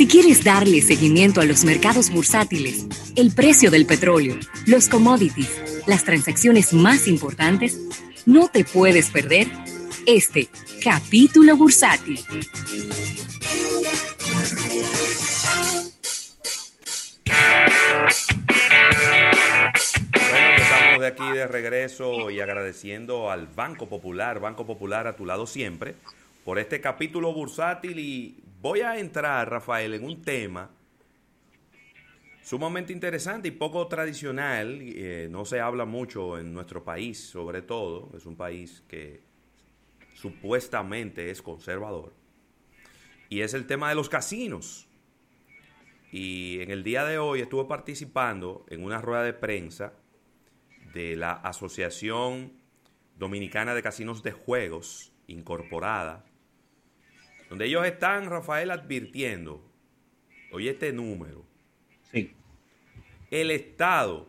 Si quieres darle seguimiento a los mercados bursátiles, el precio del petróleo, los commodities, las transacciones más importantes, no te puedes perder este capítulo bursátil. Bueno, estamos de aquí de regreso y agradeciendo al Banco Popular, Banco Popular a tu lado siempre, por este capítulo bursátil y voy a entrar, Rafael, en un tema sumamente interesante y poco tradicional. Eh, no se habla mucho en nuestro país, sobre todo. Es un país que supuestamente es conservador. Y es el tema de los casinos. Y en el día de hoy estuve participando en una rueda de prensa de la Asociación Dominicana de Casinos de Juegos, incorporada, donde ellos están, Rafael, advirtiendo, oye este número, Sí. el Estado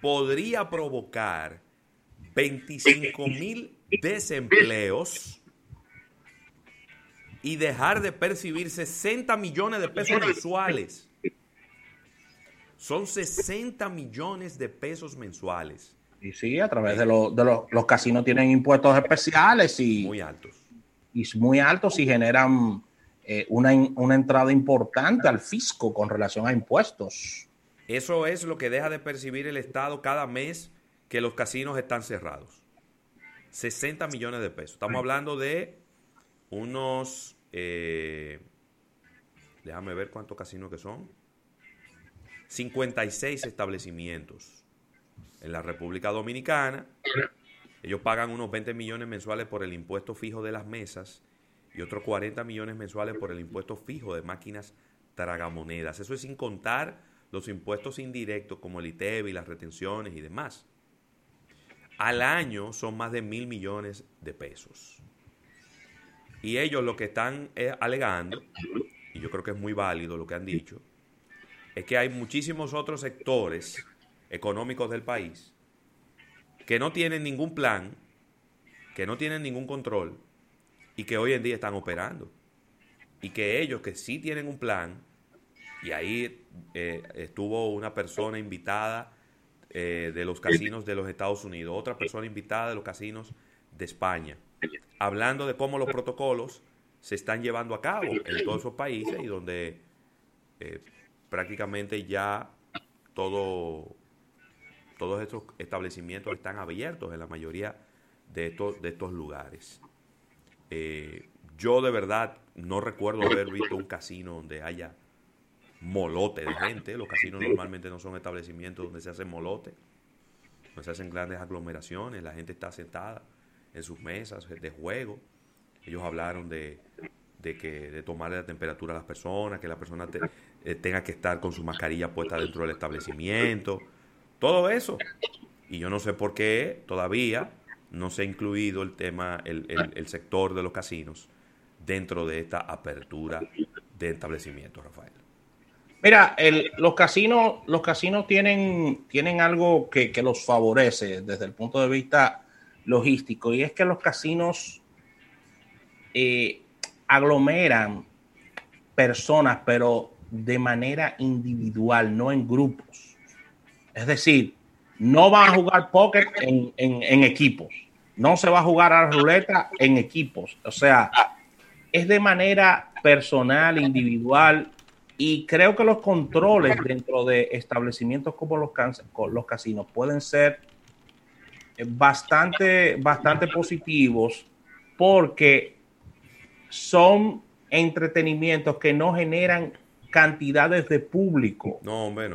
podría provocar 25 mil desempleos y dejar de percibir 60 millones de pesos mensuales. Son 60 millones de pesos mensuales, Y sí, a través de, los de los casinos tienen impuestos especiales y muy altos. Y muy altos y generan eh, una, una entrada importante al fisco con relación a impuestos. Eso es lo que deja de percibir el Estado cada mes que los casinos están cerrados. 60 millones de pesos. Estamos hablando de unos... eh, déjame ver cuántos casinos que son. 56 establecimientos en la República Dominicana. Ellos pagan unos 20 millones mensuales por el impuesto fijo de las mesas y otros 40 millones mensuales por el impuesto fijo de máquinas tragamonedas. Eso es sin contar los impuestos indirectos como el ITEB y las retenciones y demás. Al año son más de mil millones de pesos. Y ellos lo que están eh, alegando, y yo creo que es muy válido lo que han dicho, es que hay muchísimos otros sectores económicos del país que no tienen ningún plan, que no tienen ningún control y que hoy en día están operando. Y que ellos que sí tienen un plan, y ahí eh, estuvo una persona invitada eh, de los casinos de los Estados Unidos, otra persona invitada de los casinos de España, hablando de cómo los protocolos se están llevando a cabo en todos esos países y donde eh, prácticamente ya todo, todos estos establecimientos están abiertos en la mayoría de estos, lugares. Eh, yo de verdad no recuerdo haber visto un casino donde haya molote de gente. Los casinos normalmente no son establecimientos donde se hacen molote, donde se hacen grandes aglomeraciones, la gente está sentada en sus mesas de juego. Ellos hablaron de, que de tomarle la temperatura a las personas, que la persona eh, tenga que estar con su mascarilla puesta dentro del establecimiento, todo eso. Y yo no sé por qué todavía no se ha incluido el tema, el, el- el sector de los casinos dentro de esta apertura de establecimientos, Rafael. Mira, los casinos, los casinos tienen, tienen algo que, que los favorece desde el punto de vista logístico, y es que los casinos eh, aglomeran personas, pero de manera individual, no en grupos. Es decir, no van a jugar póker en, en- equipos, no se va a jugar a la ruleta en equipos. O sea, es de manera personal, individual, y creo que los controles dentro de establecimientos como los, los casinos pueden ser bastante, bastante positivos porque son entretenimientos que no generan cantidades de público. No, hombre.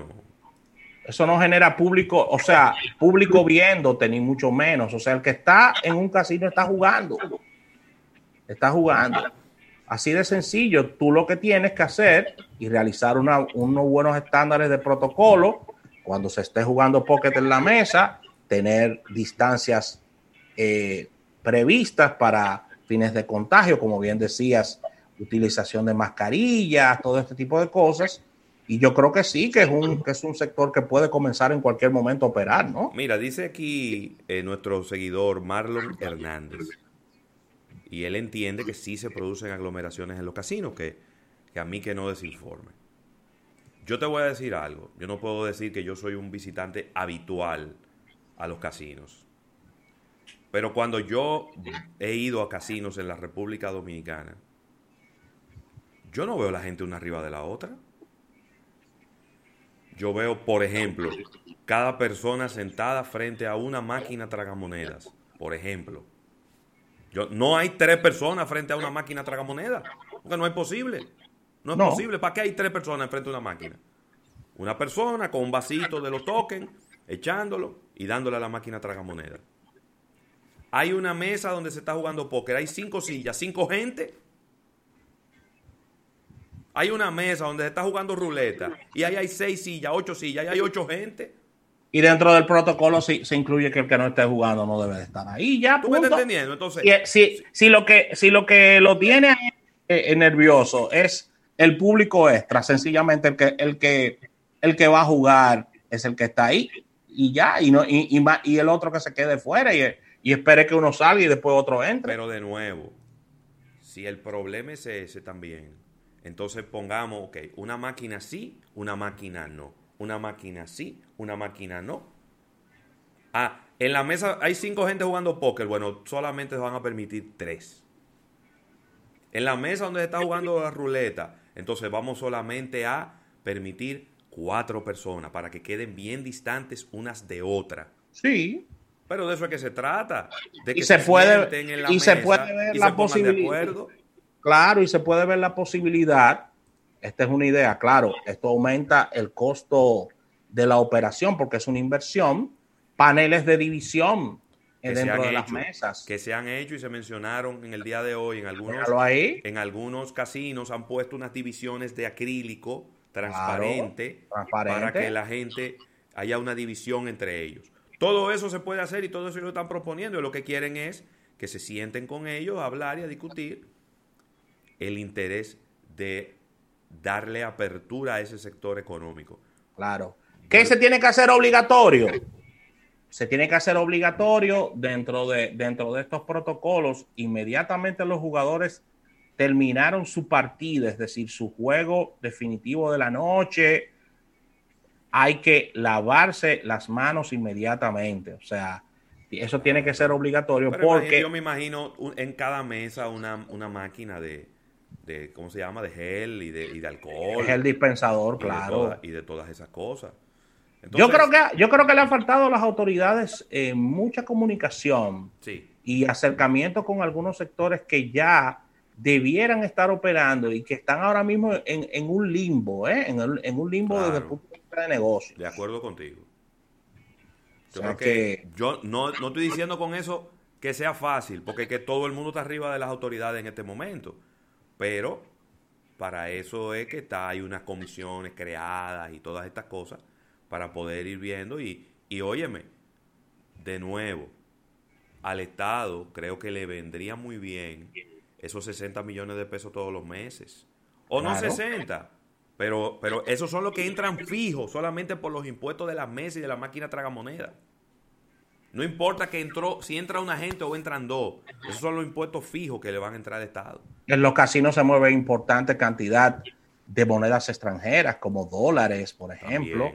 Eso no genera público, o sea, público viéndote, ni mucho menos. O sea, el que está en un casino está jugando. Está jugando. Así de sencillo. Tú lo que tienes que hacer y realizar unos buenos estándares de protocolo cuando se esté jugando pocket en la mesa, tener distancias eh, previstas para fines de contagio, como bien decías, utilización de mascarillas, todo este tipo de cosas. Y yo creo que sí, que es un, que es un sector que puede comenzar en cualquier momento a operar, ¿no? Mira, dice aquí eh, nuestro seguidor Marlon Hernández. Y él entiende que sí se producen aglomeraciones en los casinos, que, que a mí que no desinforme. Yo te voy a decir algo. Yo no puedo decir que yo soy un visitante habitual a los casinos. Pero cuando yo he ido a casinos en la República Dominicana, yo no veo a la gente una arriba de la otra. Yo veo, por ejemplo, cada persona sentada frente a una máquina tragamonedas, por ejemplo. Yo, no hay tres personas frente a una máquina tragamonedas, porque no es posible. No es posible. ¿Para qué hay tres personas frente a una máquina? Una persona con un vasito de los tokens, echándolo y dándole a la máquina tragamonedas. Hay una mesa donde se está jugando póker, hay cinco sillas, cinco gente hay una mesa donde se está jugando ruleta y ahí hay seis sillas, ocho sillas, y hay ocho gente. Y dentro del protocolo se, se incluye que el que no esté jugando no debe de estar ahí. Ya, ¿Tú me estás entendiendo? Entonces, si, si, lo que, si lo que lo tiene eh, eh, nervioso es el público extra, sencillamente el que, el que, el que va a jugar es el que está ahí y ya, y, no, y, y, el otro que se quede fuera y, y espere que uno salga y después otro entre. Pero de nuevo, si el problema es ese también, entonces pongamos, ok, una máquina sí, una máquina no. Una máquina sí, una máquina no. Ah, en la mesa hay cinco gente jugando póker. Bueno, solamente se van a permitir tres. En la mesa donde se está jugando la ruleta, entonces vamos solamente a permitir cuatro personas para que queden bien distantes unas de otras. Sí. Pero de eso es que se trata. De que y se, puede, y se puede ver la posibilidad. Claro, y se puede ver la posibilidad, esta es una idea, claro, esto aumenta el costo de la operación porque es una inversión, paneles de división dentro de las mesas. Que se han hecho y se mencionaron en el día de hoy en algunos, en algunos casinos han puesto unas divisiones de acrílico transparente, transparente, para que la gente haya una división entre ellos. Todo eso se puede hacer y todo eso lo están proponiendo y lo que quieren es que se sienten con ellos a hablar y a discutir el interés de darle apertura a ese sector económico. Claro. ¿Qué se tiene que hacer obligatorio? Se tiene que hacer obligatorio dentro de, dentro de estos protocolos. Inmediatamente los jugadores terminaron su partida, es decir, su juego definitivo de la noche. Hay que lavarse las manos inmediatamente. O sea, eso tiene que ser obligatorio porque... Yo me imagino en cada mesa una, una máquina de, de ¿cómo se llama? De gel y de, y de alcohol. Es el dispensador, claro. y de todas esas cosas. yo, creo que, yo creo que le han faltado a las autoridades eh, mucha comunicación y acercamiento con algunos sectores que ya debieran estar operando y que están ahora mismo en, un limbo, ¿eh? en, un limbo desde el punto de vista de negocio. De acuerdo contigo. Yo que, yo no, no estoy diciendo con eso que sea fácil, porque que todo el mundo está arriba de las autoridades en este momento. Pero para eso es que está, hay unas comisiones creadas y todas estas cosas para poder ir viendo y, y óyeme, de nuevo, al Estado creo que le vendría muy bien esos 60 millones de pesos todos los meses. O no 60, pero, pero esos son los que entran fijos solamente por los impuestos de las mesas y de la máquina tragamoneda. No importa que entró, si entra una gente o entran dos. Esos son los impuestos fijos que le van a entrar al Estado. En los casinos se mueve importante cantidad de monedas extranjeras, como dólares, por ejemplo.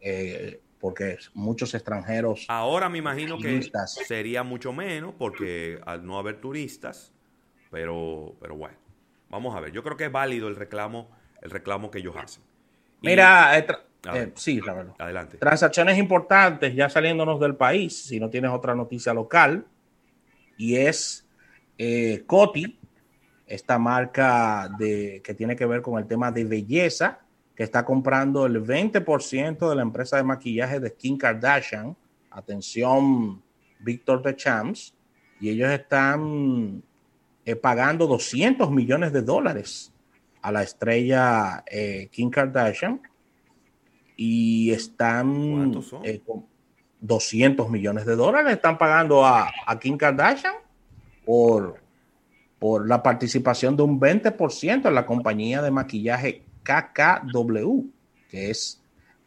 Eh, porque muchos extranjeros. Ahora me imagino que sería mucho menos, porque al no haber turistas, pero, pero bueno, vamos a ver. Yo creo que es válido el reclamo, el reclamo que ellos hacen. Mira, eh, sí, la verdad. Adelante. Transacciones importantes, ya saliéndonos del país, si no tienes otra noticia local, y es eh, Coti, esta marca de, que tiene que ver con el tema de belleza, que está comprando el 20% de la empresa de maquillaje de Kim Kardashian. Atención, Víctor de Champs. Y ellos están eh, pagando 200 millones de dólares a la estrella eh, Kim Kardashian y están eh, con 200 millones de dólares están pagando a, a Kim Kardashian por, por la participación de un 20% en la compañía de maquillaje KKW, que es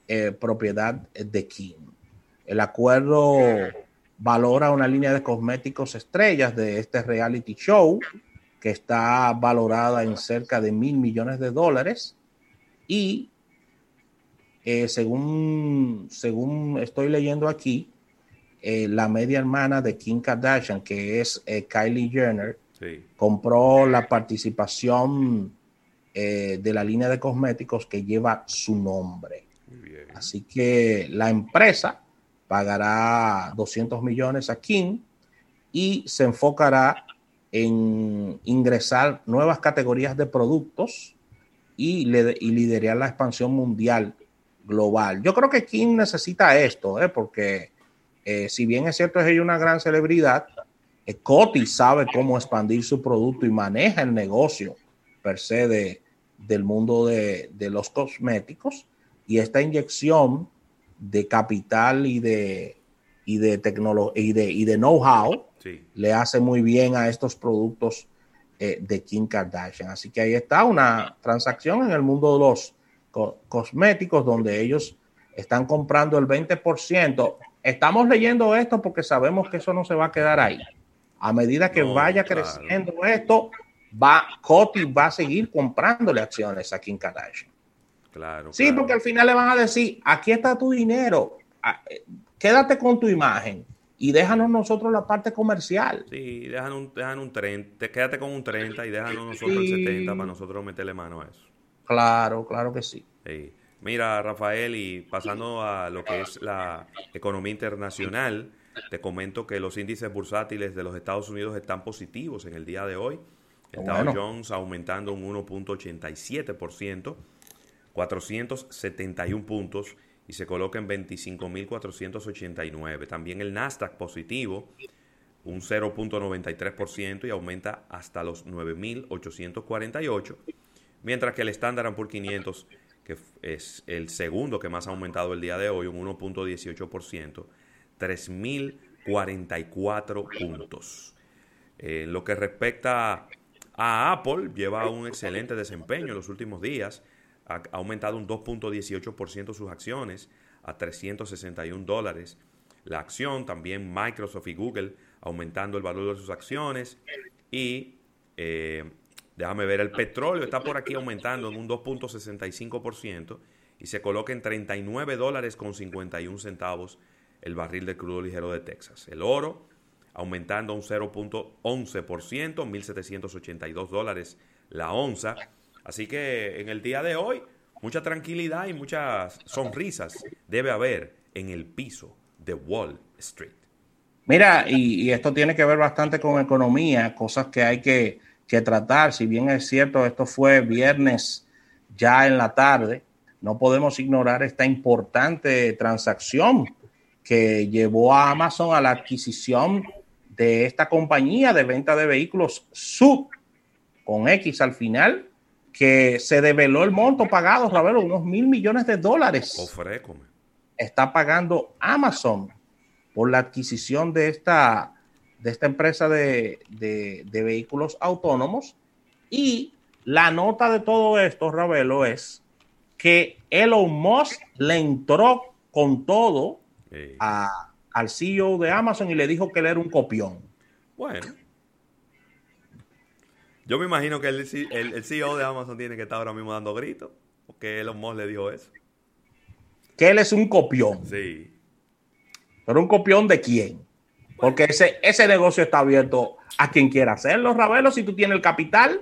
eh, propiedad de Kim. El acuerdo valora una línea de cosméticos estrellas de este reality show que está valorada en cerca de mil millones de dólares. Y eh, según, según estoy leyendo aquí, eh, la media hermana de Kim Kardashian, que es eh, Kylie Jenner, compró la participación de la línea de cosméticos que lleva su nombre. Así que la empresa pagará 200 millones a Kim y se enfocará en ingresar nuevas categorías de productos y, liderar la expansión mundial global. Yo creo que Kim necesita esto, ¿eh? porque eh, si bien es cierto es ella una gran celebridad, eh, Coty sabe cómo expandir su producto y maneja el negocio per se de, del mundo de, de los cosméticos y esta inyección de capital y de, y de tecnología y de, y de know-how le hace muy bien a estos productos eh, de Kim Kardashian. Así que ahí está una transacción en el mundo de los cosméticos donde ellos están comprando el 20%. Estamos leyendo esto porque sabemos que eso no se va a quedar ahí. A medida que vaya creciendo esto, va Coty va a seguir comprándole acciones a Kim Kardashian. Claro. Sí, porque al final le van a decir, aquí está tu dinero, eh, quédate con tu imagen y déjanos nosotros la parte comercial. Sí, déjanos un, déjanos un 30, quédate con un 30 y déjanos nosotros el 70 para nosotros meterle mano a eso. Claro, claro que sí. Mira, Rafael, y pasando a lo que es la economía internacional, te comento que los índices bursátiles de los Estados Unidos están positivos en el día de hoy. El Dow Jones aumentando un 1.87%, 471 puntos y se coloca en 25.489. También el Nasdaq positivo, un 0.93% y aumenta hasta los 9.848, mientras que el Standard Poor's 500, que es el segundo que más ha aumentado el día de hoy, un 1.18%, 3.044 puntos. En lo que respecta a Apple, lleva un excelente desempeño en los últimos días ha aumentado un 2.18% sus acciones a 361 dólares. La acción, también Microsoft y Google aumentando el valor de sus acciones. Y eh, déjame ver, el petróleo está por aquí aumentando en un 2.65% y se coloca en 39 dólares con 51 centavos el barril de crudo ligero de Texas. El oro aumentando un 0.11%, 1.782 dólares la onza. Así que en el día de hoy, mucha tranquilidad y muchas sonrisas debe haber en el piso de Wall Street. Mira, y, esto tiene que ver bastante con economía, cosas que hay que, que tratar. Si bien es cierto, esto fue viernes ya en la tarde, no podemos ignorar esta importante transacción que llevó a Amazon a la adquisición de esta compañía de venta de vehículos sub con X al final que se develó el monto pagado, Ravelo, unos mil millones de dólares. Está pagando Amazon por la adquisición de esta, de esta empresa de, vehículos autónomos. Y la nota de todo esto, Ravelo, es que Elon Musk le entró con todo al CEO de Amazon y le dijo que él era un copión. Bueno, yo me imagino que el, el, CEO de Amazon tiene que estar ahora mismo dando gritos, porque Elon Musk le dijo eso. Que él es un copión. Sí. Pero un copión de quién? Porque ese, ese negocio está abierto a quien quiera hacerlo, Ravelo, si tú tienes el capital.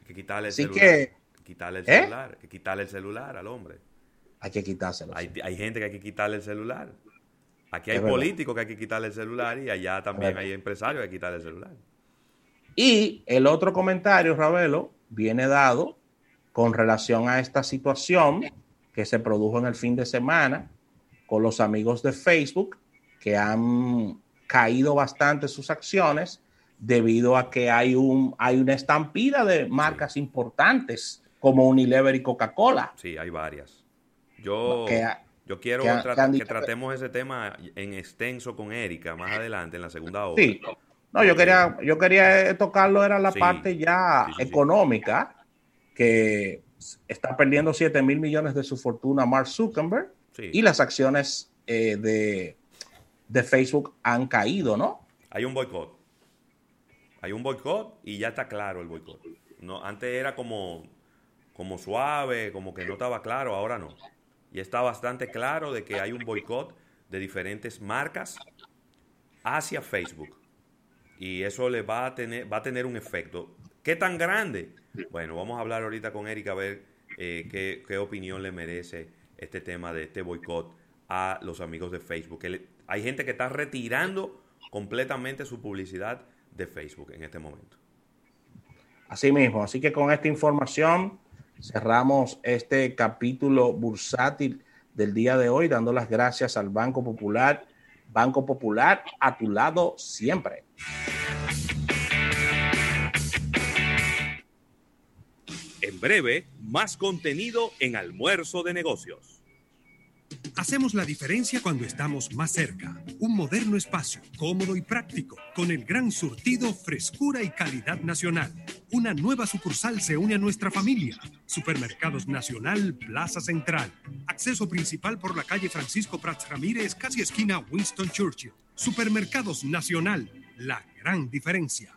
Hay que quitarle el celular. Que, quitarle el ¿eh? celular. que quitarle el celular al hombre. Hay que quitárselo. Hay, hay gente que hay que quitarle el celular. Aquí hay políticos que hay que quitarle el celular y allá también hay empresarios que hay que quitarle el celular. Y el otro comentario, Ravelo, viene dado con relación a esta situación que se produjo en el fin de semana con los amigos de Facebook que han caído bastante sus acciones debido a que hay, un, hay una estampida de marcas importantes como Unilever y Coca-Cola. Sí, hay varias. Yo, yo quiero que, tratemos ese tema en extenso con Erika más adelante en la segunda hora. Sí, no, yo quería, yo quería tocarlo, era la parte ya económica, que está perdiendo 7 mil millones de su fortuna Mark Zuckerberg y las acciones eh, de, Facebook han caído, ¿no? Hay un boicot. Hay un boicot y ya está claro el boicot. No, antes era como, como suave, como que no estaba claro, ahora no. Y está bastante claro de que hay un boicot de diferentes marcas hacia Facebook. Y eso le va a tener, va a tener un efecto. ¿Qué tan grande? Bueno, vamos a hablar ahorita con Erika a ver eh, qué, qué, opinión le merece este tema de este boicot a los amigos de Facebook. hay gente que está retirando completamente su publicidad de Facebook en este momento. Así mismo, así que con esta información cerramos este capítulo bursátil del día de hoy, dando las gracias al Banco Popular. Banco Popular, a tu lado siempre. En breve, más contenido en almuerzo de negocios. Hacemos la diferencia cuando estamos más cerca. Un moderno espacio, cómodo y práctico, con el gran surtido, frescura y calidad nacional. Una nueva sucursal se une a nuestra familia. Supermercados Nacional, Plaza Central. Acceso principal por la calle Francisco Prats Ramírez, casi esquina Winston Churchill. Supermercados Nacional, la gran diferencia.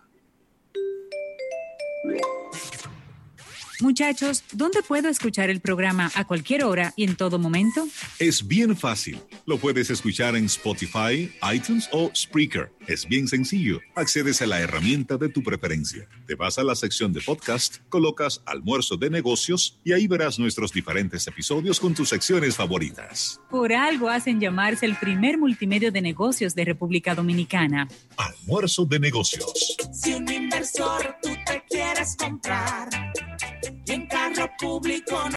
Muchachos, ¿dónde puedo escuchar el programa a cualquier hora y en todo momento? Es bien fácil. Lo puedes escuchar en Spotify, iTunes o Spreaker. Es bien sencillo. Accedes a la herramienta de tu preferencia. Te vas a la sección de podcast, colocas almuerzo de negocios y ahí verás nuestros diferentes episodios con tus secciones favoritas. Por algo hacen llamarse el primer multimedio de negocios de República Dominicana. Almuerzo de negocios. Si un inversor tú te quieres comprar y en carro público